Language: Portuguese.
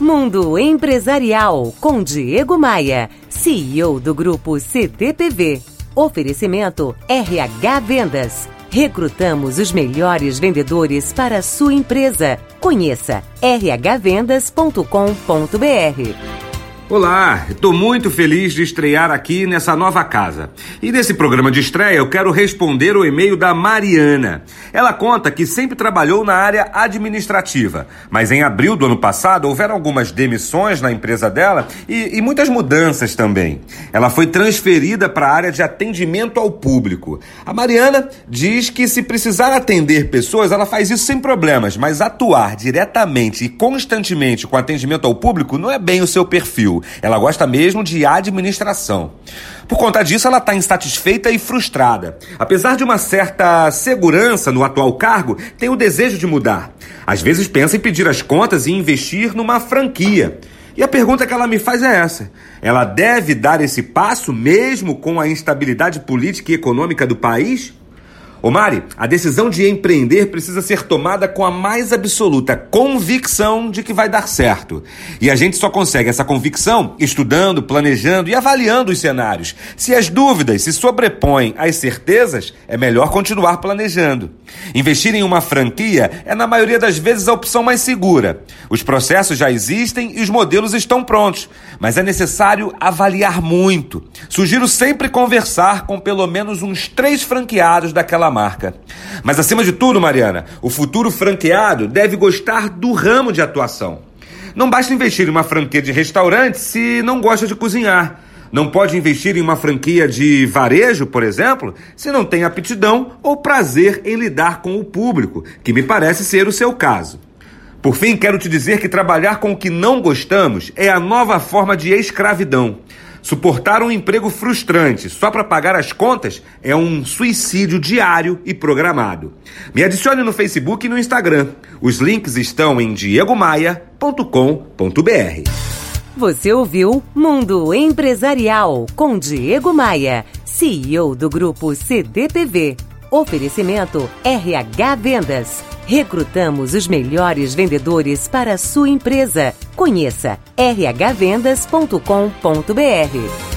Mundo Empresarial com Diego Maia, CEO do grupo CTPV. Oferecimento RH Vendas. Recrutamos os melhores vendedores para a sua empresa. Conheça rhvendas.com.br. Olá, estou muito feliz de estrear aqui nessa nova casa. E nesse programa de estreia eu quero responder o e-mail da Mariana. Ela conta que sempre trabalhou na área administrativa, mas em abril do ano passado houveram algumas demissões na empresa dela e, e muitas mudanças também. Ela foi transferida para a área de atendimento ao público. A Mariana diz que se precisar atender pessoas, ela faz isso sem problemas, mas atuar diretamente e constantemente com atendimento ao público não é bem o seu perfil. Ela gosta mesmo de administração. Por conta disso, ela está insatisfeita e frustrada. Apesar de uma certa segurança no atual cargo, tem o desejo de mudar. Às vezes pensa em pedir as contas e investir numa franquia. E a pergunta que ela me faz é essa: ela deve dar esse passo mesmo com a instabilidade política e econômica do país? Ô Mari, a decisão de empreender precisa ser tomada com a mais absoluta convicção de que vai dar certo. E a gente só consegue essa convicção estudando, planejando e avaliando os cenários. Se as dúvidas se sobrepõem às certezas, é melhor continuar planejando. Investir em uma franquia é, na maioria das vezes, a opção mais segura. Os processos já existem e os modelos estão prontos, mas é necessário avaliar muito. Sugiro sempre conversar com pelo menos uns três franqueados daquela marca. Mas acima de tudo, Mariana, o futuro franqueado deve gostar do ramo de atuação. Não basta investir em uma franquia de restaurante se não gosta de cozinhar. Não pode investir em uma franquia de varejo, por exemplo, se não tem aptidão ou prazer em lidar com o público, que me parece ser o seu caso. Por fim, quero te dizer que trabalhar com o que não gostamos é a nova forma de escravidão. Suportar um emprego frustrante só para pagar as contas é um suicídio diário e programado. Me adicione no Facebook e no Instagram. Os links estão em diegomaia.com.br. Você ouviu Mundo Empresarial com Diego Maia, CEO do grupo CDPV. Oferecimento RH Vendas. Recrutamos os melhores vendedores para a sua empresa. Conheça rhvendas.com.br.